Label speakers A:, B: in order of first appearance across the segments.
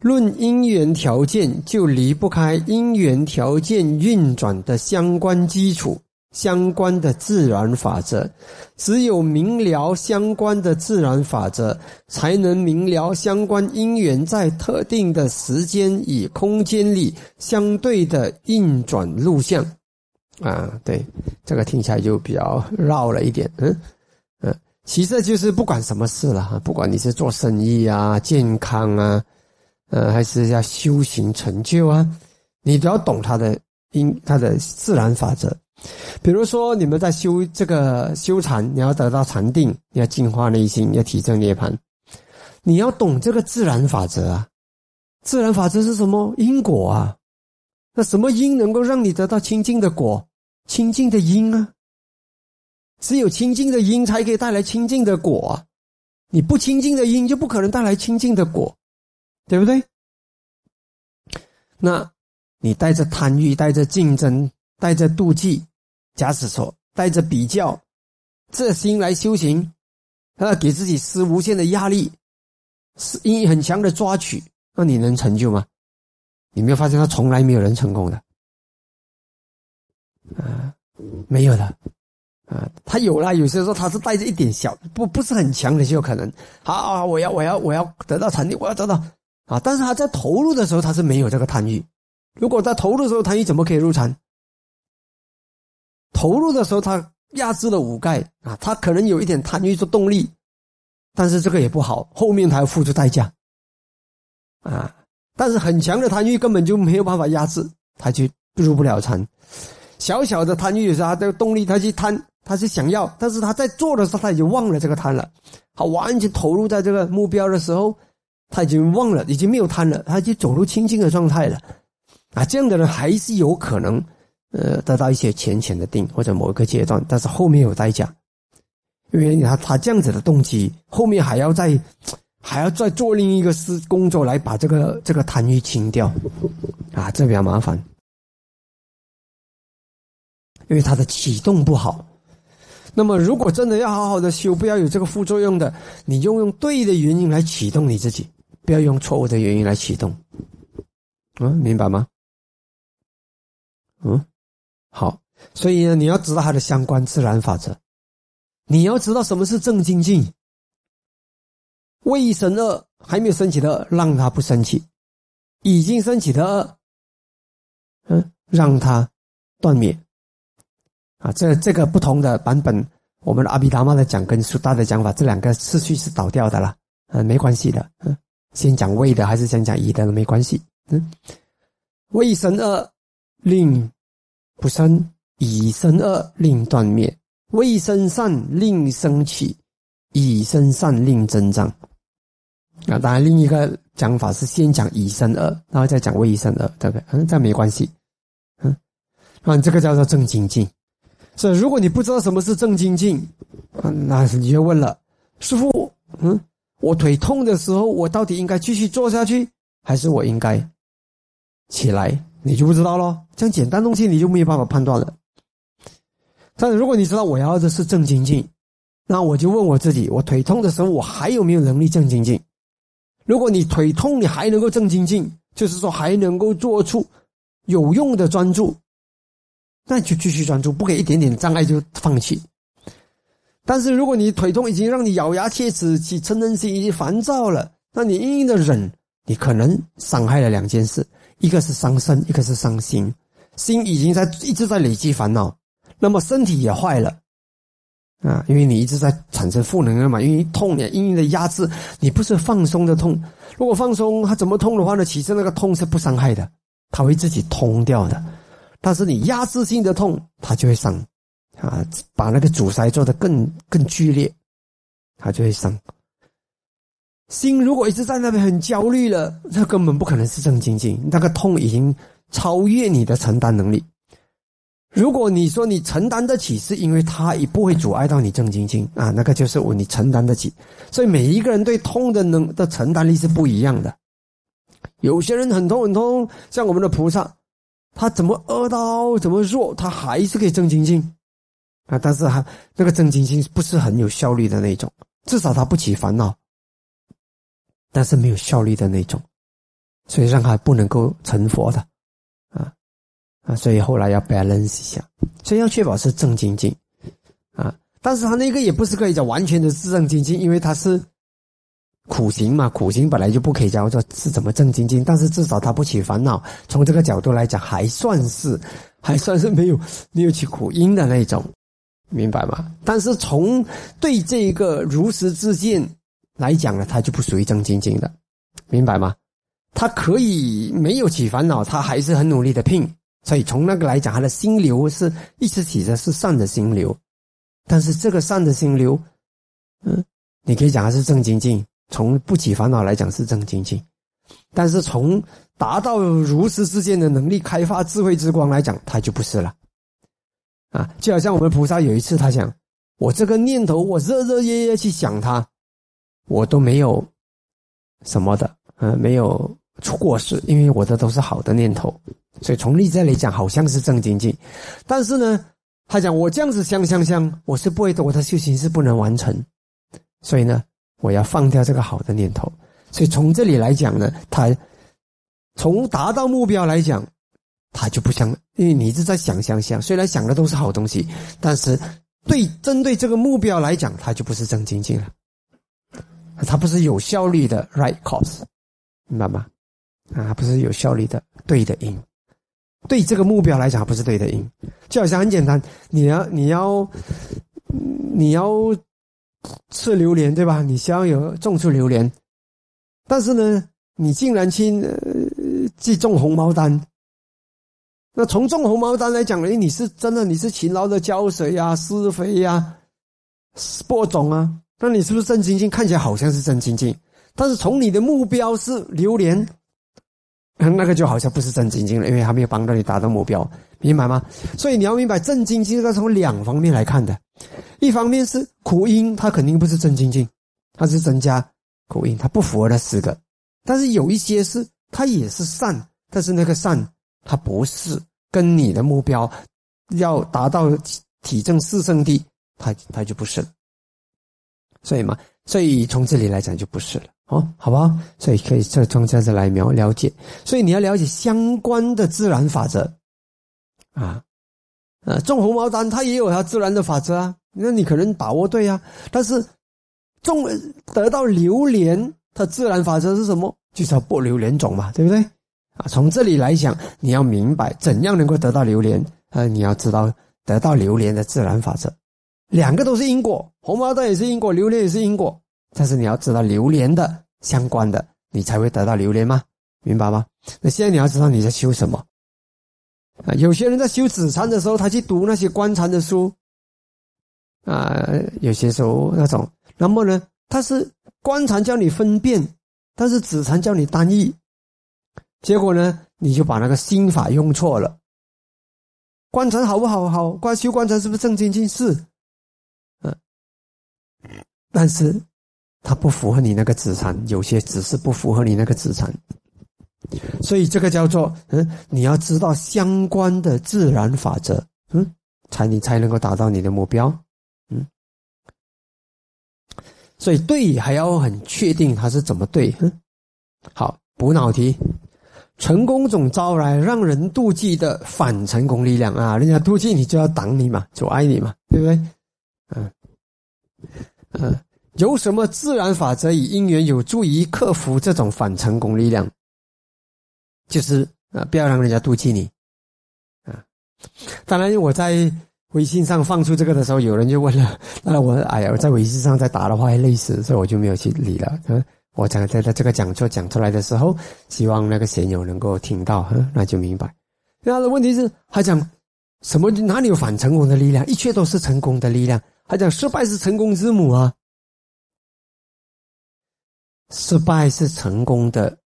A: 论因缘条件，就离不开因缘条件运转的相关基础、相关的自然法则。只有明了相关的自然法则，才能明了相关因缘在特定的时间与空间里相对的运转路向。啊，对，这个听起来就比较绕了一点。嗯，其实就是不管什么事了，不管你是做生意啊、健康啊。呃，还是要修行成就啊！你都要懂它的因，它的自然法则。比如说，你们在修这个修禅，你要得到禅定，你要净化内心，要提升涅槃，你要懂这个自然法则啊！自然法则是什么？因果啊！那什么因能够让你得到清净的果？清净的因啊！只有清净的因才可以带来清净的果啊！你不清净的因，就不可能带来清净的果。对不对？那，你带着贪欲，带着竞争，带着妒忌，假使说带着比较，这心来修行，啊，给自己施无限的压力，是因很强的抓取，那你能成就吗？你没有发现他从来没有人成功的，啊，没有的，啊，他有了，有些时候他是带着一点小，不不是很强的就有可能，好啊，我要我要我要得到成绩，我要得到。啊！但是他在投入的时候，他是没有这个贪欲。如果在投入的时候贪欲，怎么可以入禅？投入的时候，他压制了五盖啊，他可能有一点贪欲做动力，但是这个也不好，后面他要付出代价啊。但是很强的贪欲根本就没有办法压制，他就入不了禅。小小的贪欲有时候他的动力，他去贪，他是想要，但是他在做的时候他已经忘了这个贪了，他完全投入在这个目标的时候。他已经忘了，已经没有贪了，他已经走入清净的状态了，啊，这样的人还是有可能，呃，得到一些浅浅的定或者某一个阶段，但是后面有代价，因为他他这样子的动机，后面还要再还要再做另一个事工作来把这个这个贪欲清掉，啊，这比较麻烦，因为他的启动不好。那么，如果真的要好好的修，不要有这个副作用的，你就用对的原因来启动你自己。不要用错误的原因来启动，嗯，明白吗？嗯，好，所以呢，你要知道它的相关自然法则，你要知道什么是正精进。未生恶还没有升起的恶，让它不升起；已经升起的恶，嗯，让它断灭。啊，这这个不同的版本，我们的阿毗达摩的讲跟苏大的讲法，这两个次序是倒掉的了，嗯，没关系的，嗯。先讲未的还是先讲已的都没关系。嗯，未生恶令不生，已生恶令断灭；未生善令升起，已生善令增长。那当然，另一个讲法是先讲已生恶，然后再讲未生恶，对不对？嗯，这没关系。嗯，啊，这个叫做正精进。所以，如果你不知道什么是正精进，嗯，那你就问了，师傅，嗯。我腿痛的时候，我到底应该继续坐下去，还是我应该起来？你就不知道咯。这样简单东西你就没有办法判断了。但是如果你知道我要的是正精进，那我就问我自己：我腿痛的时候，我还有没有能力正精进？如果你腿痛，你还能够正精进，就是说还能够做出有用的专注，那就继续专注，不给一点点障碍就放弃。但是，如果你腿痛已经让你咬牙切齿、起嗔恨心、已经烦躁了，那你硬硬的忍，你可能伤害了两件事：一个是伤身，一个是伤心。心已经在一直在累积烦恼，那么身体也坏了啊！因为你一直在产生负能量嘛，因为痛，也硬硬的压制，你不是放松的痛。如果放松，它怎么痛的话呢？其实那个痛是不伤害的，它会自己通掉的。但是你压制性的痛，它就会伤。啊，把那个阻塞做得更更剧烈，他就会伤。心如果一直在那边很焦虑了，那根本不可能是正精进。那个痛已经超越你的承担能力。如果你说你承担得起，是因为它也不会阻碍到你正精进啊，那个就是我你承担得起。所以每一个人对痛的能的承担力是不一样的。有些人很痛很痛，像我们的菩萨，他怎么饿到怎么弱，他还是可以正精进。啊，但是他那个正精进不是很有效率的那种，至少他不起烦恼，但是没有效率的那种，所以让他不能够成佛的，啊啊，所以后来要 balance 一下，所以要确保是正精进，啊，但是他那个也不是可以讲完全的是正精进，因为他是苦行嘛，苦行本来就不可以叫做是怎么正精进，但是至少他不起烦恼，从这个角度来讲，还算是还算是没有没有起苦因的那种，明白吗？但是从对这个如实之见来讲呢，他就不属于正精进的，明白吗？他可以没有起烦恼，他还是很努力的拼，所以从那个来讲，他的心流是一直起的是善的心流，但是这个善的心流，嗯，你可以讲它是正精进，从不起烦恼来讲是正精进，但是从达到如实之间的能力开发智慧之光来讲，它就不是了，啊，就好像我们菩萨有一次他讲，我这个念头我热热热热去想它，我都没有什么的，嗯，没有。出过失，因为我的都是好的念头，所以从例子来讲，好像是正经经。但是呢，他讲我这样子想想想，我是不会的，我的修行是不能完成，所以呢，我要放掉这个好的念头。所以从这里来讲呢，他从达到目标来讲，他就不像，因为你一直在想想想，虽然想的都是好东西，但是对针对这个目标来讲，他就不是正经经了，他不是有效率的 right cause，明白吗？啊，不是有效率的对的因，对这个目标来讲不是对的因，就好像很简单，你要你要你要吃榴莲对吧？你想要有种出榴莲，但是呢，你竟然去去种红毛丹，那从种红毛丹来讲，哎，你是真的你是勤劳的浇水呀、施肥呀、播种啊，那你是不是正精进？看起来好像是正精进，但是从你的目标是榴莲。那个就好像不是正经经了，因为还没有帮到你达到目标，明白吗？所以你要明白正经经是从两方面来看的，一方面是苦因，它肯定不是正经经，它是增加苦因，它不符合那四个。但是有一些是它也是善，但是那个善它不是跟你的目标要达到体证四圣地，它它就不是了。所以嘛，所以从这里来讲就不是了。哦，好不好？所以可以这从这样子来描了解。所以你要了解相关的自然法则，啊，呃，种红毛丹它也有它自然的法则啊。那你可能把握对啊，但是种得到榴莲，它自然法则是什么？就是要播榴莲种嘛，对不对？啊，从这里来讲，你要明白怎样能够得到榴莲，呃，你要知道得到榴莲的自然法则，两个都是因果，红毛丹也是因果，榴莲也是因果。但是你要知道榴莲的相关的，你才会得到榴莲吗？明白吗？那现在你要知道你在修什么啊？有些人在修止禅的时候，他去读那些观禅的书啊，有些时候那种，那么呢，他是观禅教你分辨，但是止禅教你单一，结果呢，你就把那个心法用错了。观禅好不好？好，观修观禅是不是正经经？是，嗯，但是。它不符合你那个资产，有些只是不符合你那个资产，所以这个叫做嗯，你要知道相关的自然法则，嗯，才你才能够达到你的目标，嗯，所以对还要很确定它是怎么对，嗯，好补脑题，成功总招来让人妒忌的反成功力量啊，人家妒忌你就要挡你嘛，阻碍你嘛，对不对？嗯，嗯。有什么自然法则与因缘有助于克服这种反成功力量？就是啊，不要让人家妒忌你啊。当然，我在微信上放出这个的时候，有人就问了，那我哎呀，我在微信上再打的话会累死，所以我就没有去理了。嗯，我讲在在这个讲座讲出来的时候，希望那个贤友能够听到，那就明白。他的问题是，他讲什么？哪里有反成功的力量？一切都是成功的力量。他讲失败是成功之母啊。失败是成功的，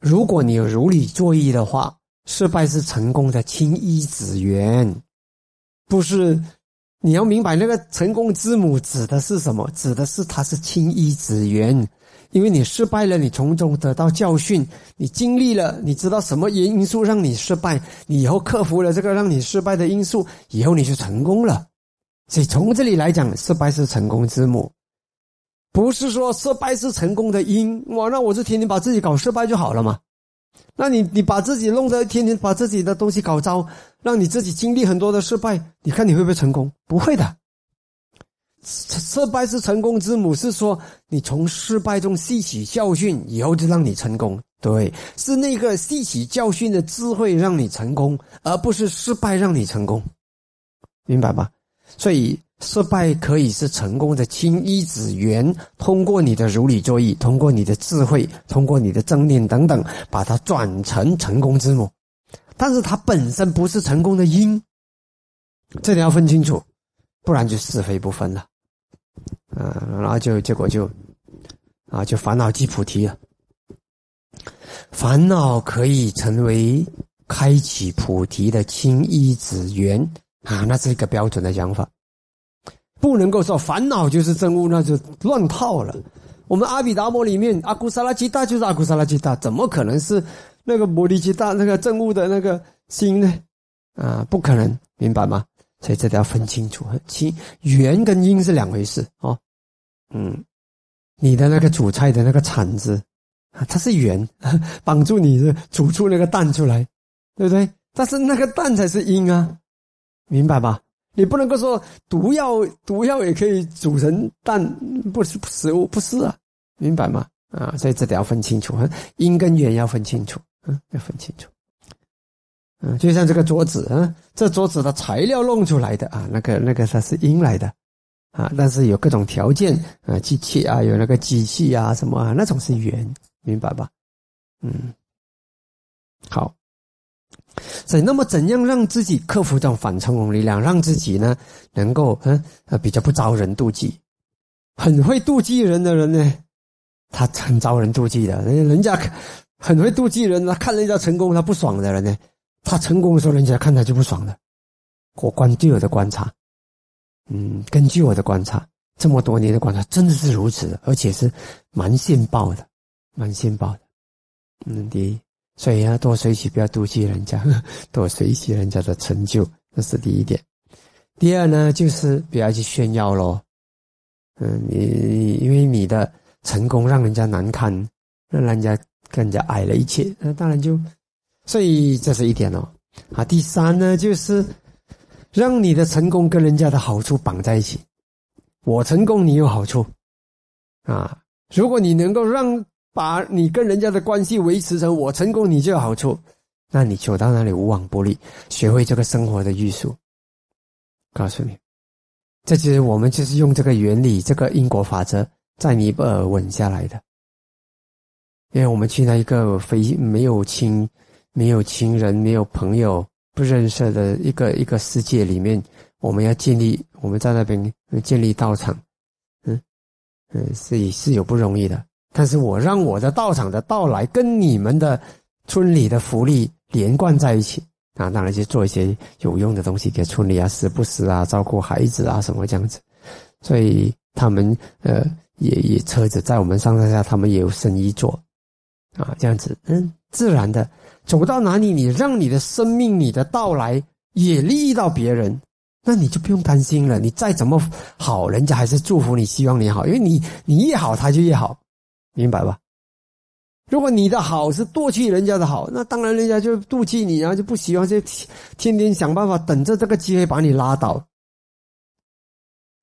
A: 如果你有如理作意的话，失败是成功的亲依子源，不是？你要明白那个成功之母指的是什么？指的是它是亲依子源，因为你失败了，你从中得到教训，你经历了，你知道什么因素让你失败，你以后克服了这个让你失败的因素，以后你就成功了。所以从这里来讲，失败是成功之母。不是说失败是成功的因，哇，那我就天天把自己搞失败就好了嘛？那你你把自己弄得天天把自己的东西搞糟，让你自己经历很多的失败，你看你会不会成功？不会的。失败是成功之母，是说你从失败中吸取教训以后就让你成功。对，是那个吸取教训的智慧让你成功，而不是失败让你成功，明白吧？所以失败可以是成功的青衣子源，通过你的如理作意，通过你的智慧，通过你的正念等等，把它转成成功之母。但是它本身不是成功的因，这点要分清楚，不然就是非不分了。啊，然后就结果就，啊，就烦恼即菩提了。烦恼可以成为开启菩提的青衣子缘啊，那是一个标准的讲法。不能够说烦恼就是真悟，那就乱套了。我们阿毗达摩里面阿古萨拉吉大就是阿古萨拉吉大，怎么可能是那个摩利基大那个真悟的那个心呢？啊，不可能，明白吗？所以这都要分清楚，其缘跟因是两回事哦。嗯，你的那个煮菜的那个铲子啊，它是缘，帮助你煮出那个蛋出来，对不对？但是那个蛋才是因啊，明白吧？你不能够说毒药，毒药也可以煮成蛋，不是食物，不是啊，明白吗？啊，所以这得要分清楚，因跟缘要分清楚，嗯，要分清楚。嗯，就像这个桌子啊，这桌子的材料弄出来的啊，那个那个它是阴来的，啊，但是有各种条件啊，机器啊，有那个机器啊，什么啊，那种是缘，明白吧？嗯，好，所以那么怎样让自己克服这种反成功力量，让自己呢能够嗯呃比较不招人妒忌，很会妒忌人的人呢，他很招人妒忌的，人人家很会妒忌人，他看人家成功他不爽的人呢。他成功的时候，人家看他就不爽了。我观据我的观察，嗯，根据我的观察，这么多年的观察，真的是如此，而且是蛮现报的，蛮现报的。嗯，第一，所以要多学习，不要妒忌人家，多学习人家的成就，这是第一点。第二呢，就是不要去炫耀咯。嗯，你因为你的成功让人家难看，让人家更加矮了一切，那当然就。所以这是一点哦，啊，第三呢，就是让你的成功跟人家的好处绑在一起。我成功，你有好处，啊，如果你能够让把你跟人家的关系维持成我成功，你就有好处，那你走到哪里无往不利。学会这个生活的艺术，告诉你，这就是我们就是用这个原理，这个因果法则在尼泊尔稳下来的。因为我们去那一个非没有亲。没有亲人，没有朋友，不认识的一个一个世界里面，我们要建立，我们在那边建立道场，嗯嗯，是是有不容易的。但是我让我的道场的到来跟你们的村里的福利连贯在一起啊，当然就做一些有用的东西给村里啊，时不时啊照顾孩子啊什么这样子。所以他们呃也也车子在我们上上下，他们也有生意做啊，这样子嗯，自然的。走到哪里，你让你的生命、你的到来也利益到别人，那你就不用担心了。你再怎么好，人家还是祝福你，希望你好，因为你你越好，他就越好，明白吧？如果你的好是夺去人家的好，那当然人家就妒忌你然后，就不喜欢，就天天想办法等着这个机会把你拉倒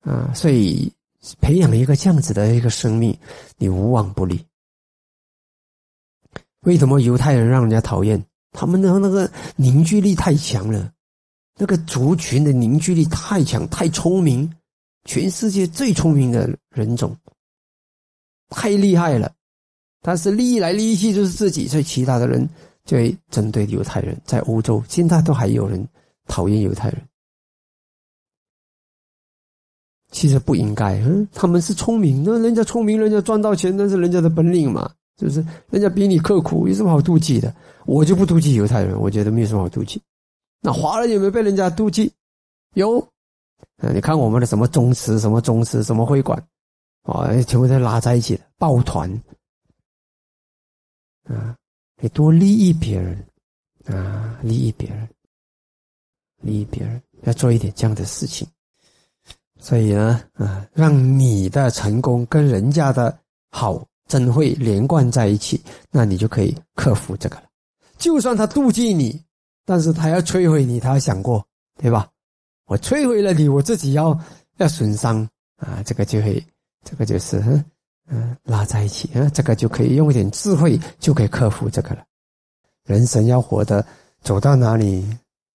A: 啊。所以培养一个这样子的一个生命，你无往不利。为什么犹太人让人家讨厌？他们的那个凝聚力太强了，那个族群的凝聚力太强，太聪明，全世界最聪明的人种，太厉害了。但是利益来利益去就是自己，所以其他的人就会针对犹太人。在欧洲，现在都还有人讨厌犹太人。其实不应该，嗯，他们是聪明，那人家聪明，人家赚到钱，那是人家的本领嘛。是不是？人家比你刻苦，有什么好妒忌的？我就不妒忌犹太人，我觉得没有什么好妒忌。那华人有没有被人家妒忌？有。啊，你看我们的什么宗祠、什么宗祠、什么会馆，啊，全部都拉在一起的抱团。啊，你多利益别人，啊，利益别人，利益别人，要做一点这样的事情。所以呢，啊，让你的成功跟人家的好。真会连贯在一起，那你就可以克服这个了。就算他妒忌你，但是他要摧毁你，他想过，对吧？我摧毁了你，我自己要要损伤啊，这个就会，这个就是嗯拉在一起啊，这个就可以用一点智慧就可以克服这个了。人生要活得走到哪里，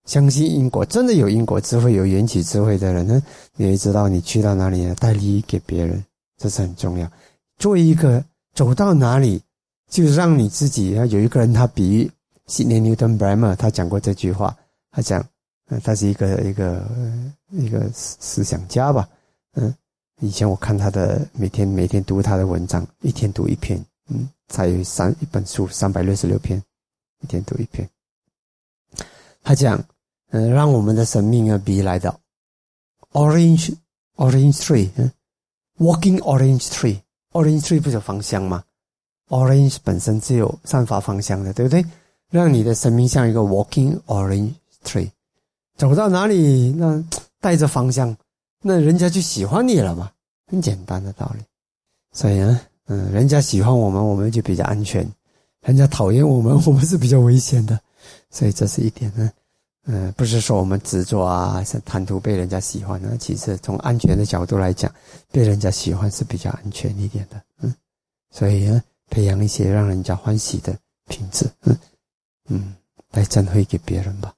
A: 相信因果，真的有因果智慧、有缘起智慧的人呢，你会知道你去到哪里带利益给别人，这是很重要。作为一个走到哪里，就让你自己要有一个人，他比喻 Sidney Newton Bremer，他讲过这句话，他讲。他是一个一个一个思想家吧，嗯，以前我看他的每天每天读他的文章，一天读一篇，嗯，才有三一本书三百六十六篇，一天读一篇。他讲，嗯，让我们的生命啊，比来的 orange orange tree，嗯，walking orange tree Orange tree 不是芳香吗？orange 本身只有散发芳香的，对不对？让你的生命像一个 walking orange tree。走到哪里，那带着芳香，那人家就喜欢你了嘛，很简单的道理。所以呢，嗯，人家喜欢我们，我们就比较安全；人家讨厌我们，我们是比较危险的。所以这是一点呢，嗯，不是说我们执着啊，是贪图被人家喜欢呢。其实从安全的角度来讲，被人家喜欢是比较安全一点的。嗯，所以呢，培养一些让人家欢喜的品质，嗯嗯，来赠会给别人吧。